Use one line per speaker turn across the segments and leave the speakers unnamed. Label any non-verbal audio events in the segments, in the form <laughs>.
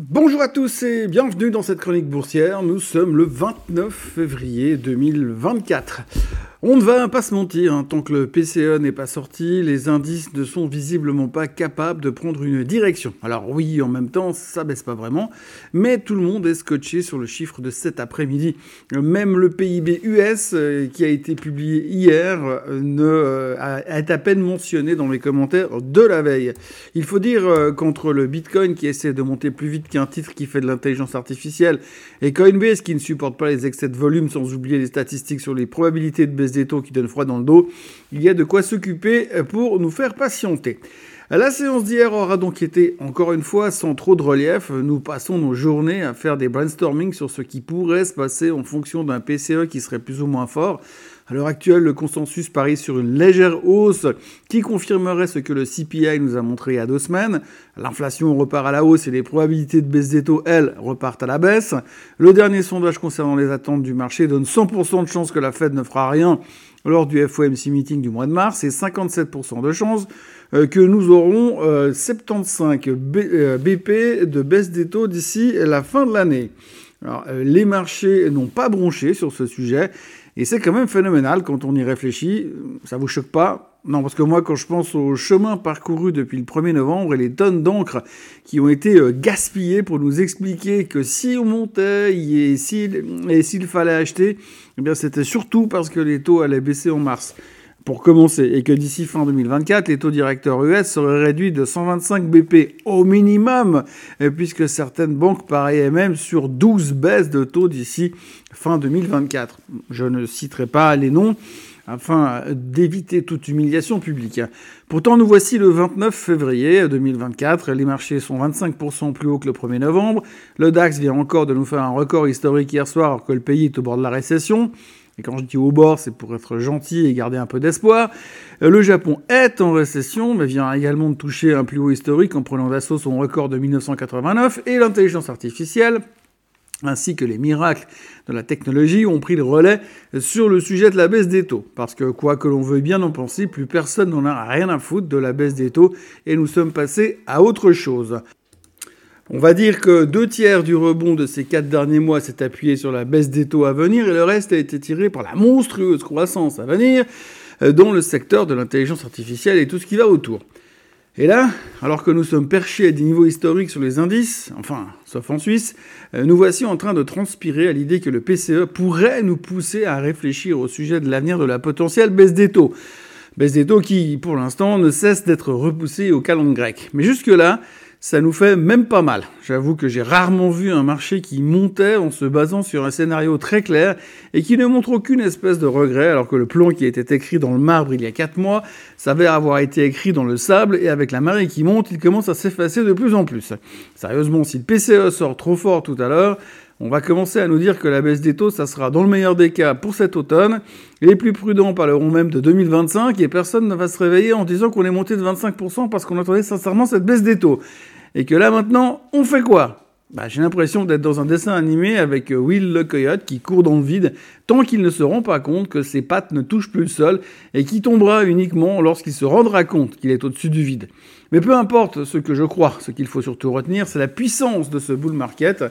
Bonjour à tous et bienvenue dans cette chronique boursière. Nous sommes le 29 février 2024. On ne va pas se mentir, hein, tant que le PCE n'est pas sorti, les indices ne sont visiblement pas capables de prendre une direction. Alors oui, en même temps, ça baisse pas vraiment, mais tout le monde est scotché sur le chiffre de cet après-midi. Même le PIB US, euh, qui a été publié hier, euh, ne, euh, est à peine mentionné dans les commentaires de la veille. Il faut dire qu'entre le Bitcoin qui essaie de monter plus vite qu'un titre qui fait de l'intelligence artificielle et Coinbase qui ne supporte pas les excès de volume sans oublier les statistiques sur les probabilités de baisse des taux qui donnent froid dans le dos, il y a de quoi s'occuper pour nous faire patienter. La séance d'hier aura donc été, encore une fois, sans trop de relief. Nous passons nos journées à faire des brainstorming sur ce qui pourrait se passer en fonction d'un PCE qui serait plus ou moins fort. À l'heure actuelle, le consensus parie sur une légère hausse qui confirmerait ce que le CPI nous a montré il y a deux semaines. L'inflation repart à la hausse et les probabilités de baisse des taux, elles, repartent à la baisse. Le dernier sondage concernant les attentes du marché donne 100% de chances que la Fed ne fera rien lors du FOMC meeting du mois de mars et 57% de chances euh, que nous aurons 75 euh, BP euh, de baisse des taux d'ici la fin de l'année. Alors, les marchés n'ont pas bronché sur ce sujet et c'est quand même phénoménal quand on y réfléchit. Ça vous choque pas? Non, parce que moi, quand je pense au chemin parcouru depuis le 1er novembre et les tonnes d'encre qui ont été euh, gaspillées pour nous expliquer que si on montait et s'il fallait acheter, eh c'était surtout parce que les taux allaient baisser en mars pour commencer, et que d'ici fin 2024, les taux directeurs US seraient réduits de 125 BP au minimum, puisque certaines banques pariaient même sur 12 baisses de taux d'ici fin 2024. Je ne citerai pas les noms afin d'éviter toute humiliation publique. Pourtant, nous voici le 29 février 2024. Les marchés sont 25% plus hauts que le 1er novembre. Le DAX vient encore de nous faire un record historique hier soir alors que le pays est au bord de la récession. Et quand je dis au bord, c'est pour être gentil et garder un peu d'espoir. Euh, le Japon est en récession, mais vient également de toucher un plus haut historique en prenant d'assaut son record de 1989. Et l'intelligence artificielle, ainsi que les miracles de la technologie ont pris le relais sur le sujet de la baisse des taux. Parce que quoi que l'on veuille bien en penser, plus personne n'en a rien à foutre de la baisse des taux et nous sommes passés à autre chose. On va dire que deux tiers du rebond de ces quatre derniers mois s'est appuyé sur la baisse des taux à venir et le reste a été tiré par la monstrueuse croissance à venir euh, dans le secteur de l'intelligence artificielle et tout ce qui va autour. Et là, alors que nous sommes perchés à des niveaux historiques sur les indices, enfin, sauf en Suisse, euh, nous voici en train de transpirer à l'idée que le PCE pourrait nous pousser à réfléchir au sujet de l'avenir de la potentielle baisse des taux. Baisse des taux qui, pour l'instant, ne cesse d'être repoussée au calendrier grec. Mais jusque-là, ça nous fait même pas mal. J'avoue que j'ai rarement vu un marché qui montait en se basant sur un scénario très clair et qui ne montre aucune espèce de regret, alors que le plan qui était écrit dans le marbre il y a 4 mois s'avère avoir été écrit dans le sable et avec la marée qui monte, il commence à s'effacer de plus en plus. Sérieusement, si le PCE sort trop fort tout à l'heure, on va commencer à nous dire que la baisse des taux, ça sera dans le meilleur des cas pour cet automne. Les plus prudents parleront même de 2025 et personne ne va se réveiller en disant qu'on est monté de 25% parce qu'on attendait sincèrement cette baisse des taux. Et que là maintenant, on fait quoi? Bah, j'ai l'impression d'être dans un dessin animé avec Will le coyote qui court dans le vide tant qu'il ne se rend pas compte que ses pattes ne touchent plus le sol et qui tombera uniquement lorsqu'il se rendra compte qu'il est au-dessus du vide. Mais peu importe ce que je crois, ce qu'il faut surtout retenir, c'est la puissance de ce bull market.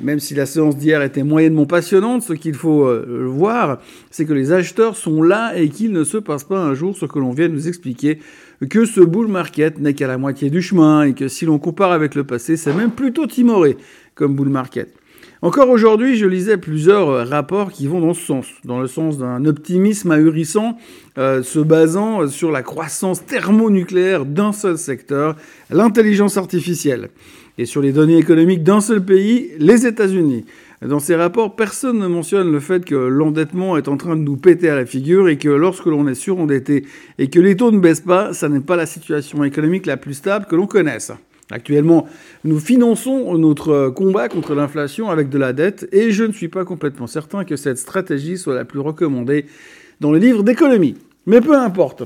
Même si la séance d'hier était moyennement passionnante, ce qu'il faut euh, voir, c'est que les acheteurs sont là et qu'il ne se passe pas un jour ce que l'on vient de nous expliquer, que ce bull market n'est qu'à la moitié du chemin et que si l'on compare avec le passé, c'est même plutôt timoré comme bull market. Encore aujourd'hui, je lisais plusieurs euh, rapports qui vont dans ce sens, dans le sens d'un optimisme ahurissant euh, se basant sur la croissance thermonucléaire d'un seul secteur, l'intelligence artificielle, et sur les données économiques d'un seul pays, les États-Unis. Dans ces rapports, personne ne mentionne le fait que l'endettement est en train de nous péter à la figure et que lorsque l'on est surendetté et que les taux ne baissent pas, ça n'est pas la situation économique la plus stable que l'on connaisse. Actuellement, nous finançons notre combat contre l'inflation avec de la dette et je ne suis pas complètement certain que cette stratégie soit la plus recommandée dans les livres d'économie. Mais peu importe.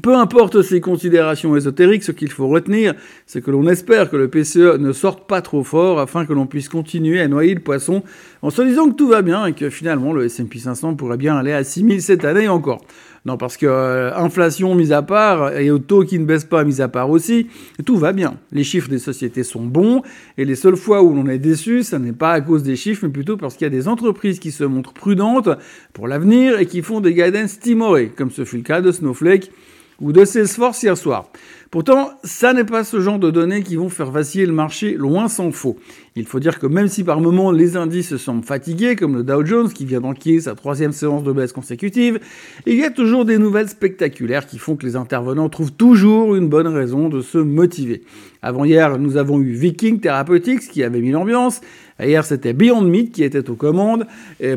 Peu importe ces considérations ésotériques, ce qu'il faut retenir, c'est que l'on espère que le PCE ne sorte pas trop fort afin que l'on puisse continuer à noyer le poisson en se disant que tout va bien et que finalement le S&P 500 pourrait bien aller à 6000 cette année encore. Non, parce que euh, inflation mise à part et au taux qui ne baisse pas mis à part aussi, tout va bien. Les chiffres des sociétés sont bons et les seules fois où l'on est déçu, ça n'est pas à cause des chiffres, mais plutôt parce qu'il y a des entreprises qui se montrent prudentes pour l'avenir et qui font des guidance timorés, comme ce fut le cas de Snowflake ou de Salesforce hier soir. Pourtant, ça n'est pas ce genre de données qui vont faire vaciller le marché, loin s'en faut. Il faut dire que même si par moments les indices semblent fatigués, comme le Dow Jones qui vient d'enquiller sa troisième séance de baisse consécutive, il y a toujours des nouvelles spectaculaires qui font que les intervenants trouvent toujours une bonne raison de se motiver. Avant hier, nous avons eu Viking Therapeutics qui avait mis l'ambiance. Hier, c'était Beyond Meat qui était aux commandes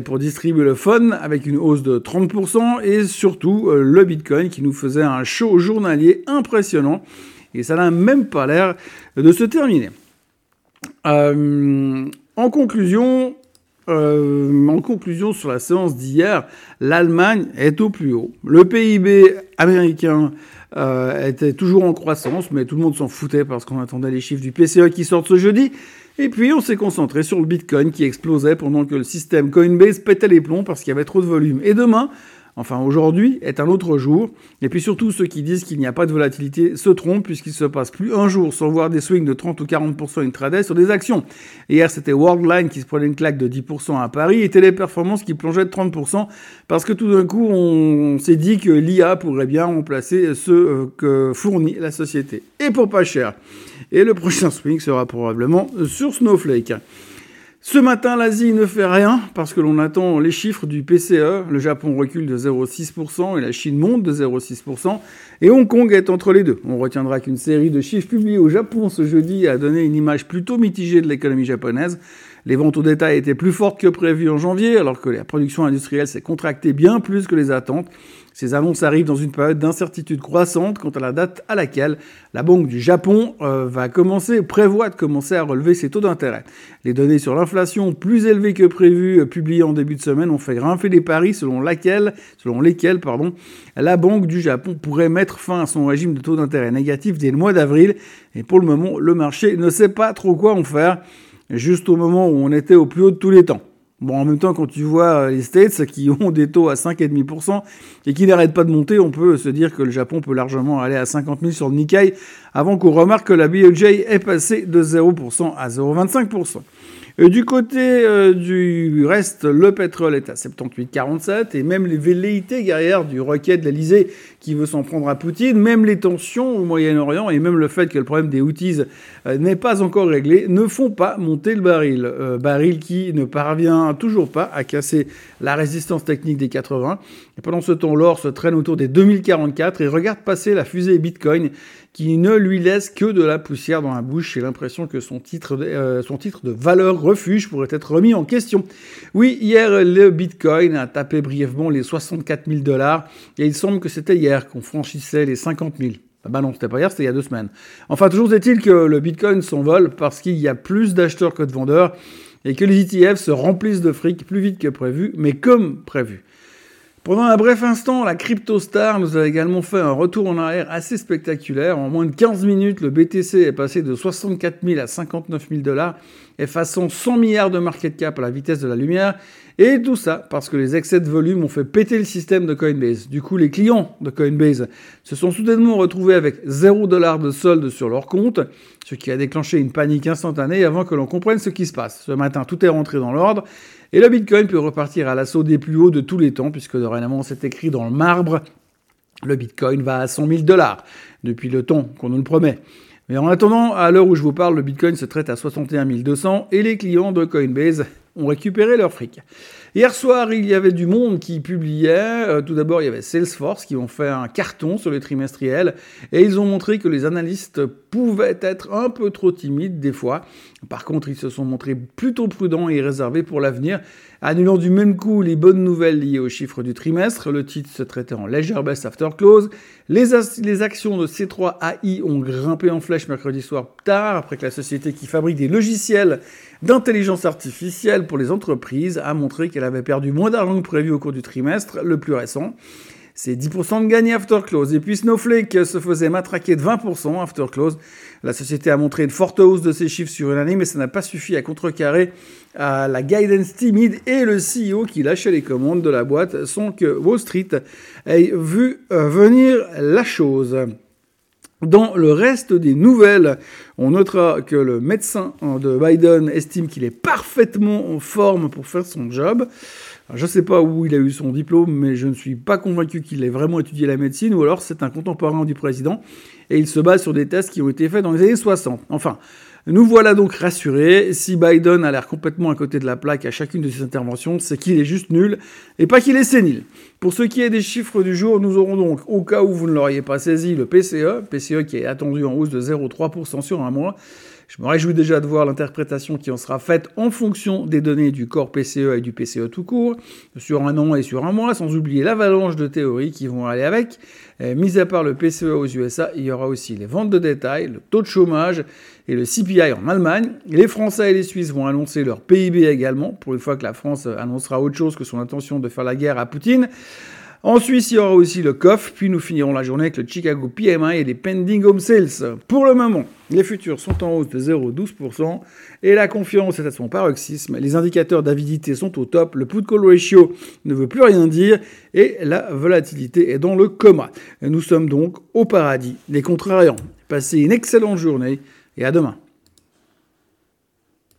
pour distribuer le fun avec une hausse de 30% et surtout euh, le Bitcoin qui nous faisait un show journalier impressionnant et ça n'a même pas l'air de se terminer. Euh, en conclusion, euh, en conclusion sur la séance d'hier, l'Allemagne est au plus haut. Le PIB américain euh, était toujours en croissance, mais tout le monde s'en foutait parce qu'on attendait les chiffres du PCE qui sortent ce jeudi. Et puis on s'est concentré sur le Bitcoin qui explosait pendant que le système Coinbase pétait les plombs parce qu'il y avait trop de volume. Et demain, Enfin, aujourd'hui est un autre jour. Et puis surtout, ceux qui disent qu'il n'y a pas de volatilité se trompent puisqu'il se passe plus un jour sans voir des swings de 30 ou 40% intraday sur des actions. Hier, c'était Worldline qui se prenait une claque de 10% à Paris et Téléperformance qui plongeait de 30% parce que tout d'un coup, on s'est dit que l'IA pourrait bien remplacer ce euh, que fournit la société. Et pour pas cher. Et le prochain <laughs> swing sera probablement sur Snowflake. Ce matin, l'Asie ne fait rien parce que l'on attend les chiffres du PCE. Le Japon recule de 0,6% et la Chine monte de 0,6%. Et Hong Kong est entre les deux. On retiendra qu'une série de chiffres publiés au Japon ce jeudi a donné une image plutôt mitigée de l'économie japonaise. Les ventes au détail étaient plus fortes que prévues en janvier, alors que la production industrielle s'est contractée bien plus que les attentes. Ces annonces arrivent dans une période d'incertitude croissante quant à la date à laquelle la Banque du Japon euh, va commencer, prévoit de commencer à relever ses taux d'intérêt. Les données sur l'inflation plus élevées que prévues euh, publiées en début de semaine ont fait grimper les paris selon, laquelle, selon lesquels pardon, la Banque du Japon pourrait mettre fin à son régime de taux d'intérêt négatif dès le mois d'avril. Et pour le moment, le marché ne sait pas trop quoi en faire, juste au moment où on était au plus haut de tous les temps. Bon, en même temps, quand tu vois euh, les States qui <laughs> ont des taux à 5,5% et qui n'arrêtent pas de monter, on peut se dire que le Japon peut largement aller à 50 000 sur le Nikkei avant qu'on remarque que la BOJ est passée de 0% à 0,25%. Euh, du côté euh, du reste, le pétrole est à 78,47 et même les velléités guerrières du requête de l'Elysée qui veut s'en prendre à Poutine, même les tensions au Moyen-Orient et même le fait que le problème des Houthis euh, n'est pas encore réglé ne font pas monter le baril. baril qui ne parvient toujours pas à casser la résistance technique des 80. Et pendant ce temps, l'or se traîne autour des 2044 et regarde passer la fusée Bitcoin qui ne lui laisse que de la poussière dans la bouche. J'ai l'impression que son titre, euh, son titre de valeur refuge pourrait être remis en question. Oui, hier, le Bitcoin a tapé brièvement les 64 000 dollars et il semble que c'était hier qu'on franchissait les 50 000. Ah bah non, c'était pas hier, c'était il y a deux semaines. Enfin, toujours est-il que le Bitcoin s'envole parce qu'il y a plus d'acheteurs que de vendeurs et que les ETF se remplissent de fric plus vite que prévu, mais comme prévu. Pendant un bref instant, la CryptoStar nous a également fait un retour en arrière assez spectaculaire. En moins de 15 minutes, le BTC est passé de 64 000 à 59 000 dollars, effaçant 100 milliards de market cap à la vitesse de la lumière. Et tout ça parce que les excès de volume ont fait péter le système de Coinbase. Du coup, les clients de Coinbase se sont soudainement retrouvés avec 0 dollars de solde sur leur compte, ce qui a déclenché une panique instantanée avant que l'on comprenne ce qui se passe. Ce matin, tout est rentré dans l'ordre et le Bitcoin peut repartir à l'assaut des plus hauts de tous les temps, puisque dorénavant c'est écrit dans le marbre, le Bitcoin va à 100 000 dollars, depuis le temps qu'on nous le promet. Mais en attendant, à l'heure où je vous parle, le Bitcoin se traite à 61 200 et les clients de Coinbase ont récupéré leur fric. Hier soir, il y avait du monde qui publiait. Euh, tout d'abord, il y avait Salesforce qui ont fait un carton sur les trimestriels et ils ont montré que les analystes pouvaient être un peu trop timides des fois. Par contre, ils se sont montrés plutôt prudents et réservés pour l'avenir, annulant du même coup les bonnes nouvelles liées aux chiffres du trimestre. Le titre se traitait en légère baisse after close. Les, actions de C3 AI ont grimpé en flèche mercredi soir tard, après que la société qui fabrique des logiciels d'intelligence artificielle pour les entreprises a montré qu'elle avait perdu moins d'argent que prévu au cours du trimestre le plus récent. c'est 10% de gagné after close. Et puis Snowflake se faisait matraquer de 20% after close. La société a montré une forte hausse de ses chiffres sur une année, mais ça n'a pas suffi à contrecarrer la guidance timide et le CEO qui lâchait les commandes de la boîte sans que Wall Street ait vu euh, venir la chose. Dans le reste des nouvelles, on notera que le médecin de Biden estime qu'il est parfaitement en forme pour faire son job. Je ne sais pas où il a eu son diplôme, mais je ne suis pas convaincu qu'il ait vraiment étudié la médecine, ou alors c'est un contemporain du président, et il se base sur des tests qui ont été faits dans les années 60. Enfin, nous voilà donc rassurés. Si Biden a l'air complètement à côté de la plaque à chacune de ses interventions, c'est qu'il est juste nul et pas qu'il est sénile. Pour ce qui est des chiffres du jour, nous aurons donc, au cas où vous ne l'auriez pas saisi, le PCE, PCE qui est attendu en hausse de 0,3% sur un mois. Je me réjouis déjà de voir l'interprétation qui en sera faite en fonction des données du corps PCE et du PCE tout court, sur un an et sur un mois, sans oublier l'avalanche de théories qui vont aller avec. Euh, mis à part le PCE aux USA, il y aura aussi les ventes de détail, le taux de chômage et le CPI en Allemagne. Les Français et les Suisses vont annoncer leur PIB également, pour une fois que la France annoncera autre chose que son intention de faire la guerre à Poutine. En Suisse, il y aura aussi le COF, puis nous finirons la journée avec le Chicago PMI et les Pending Home Sales. Pour le moment, les futurs sont en hausse de 0,12% et la confiance est à son paroxysme. Les indicateurs d'avidité sont au top, le put-call ratio ne veut plus rien dire et la volatilité est dans le coma. nous sommes donc au paradis des contrariants. Passez une excellente journée et à demain.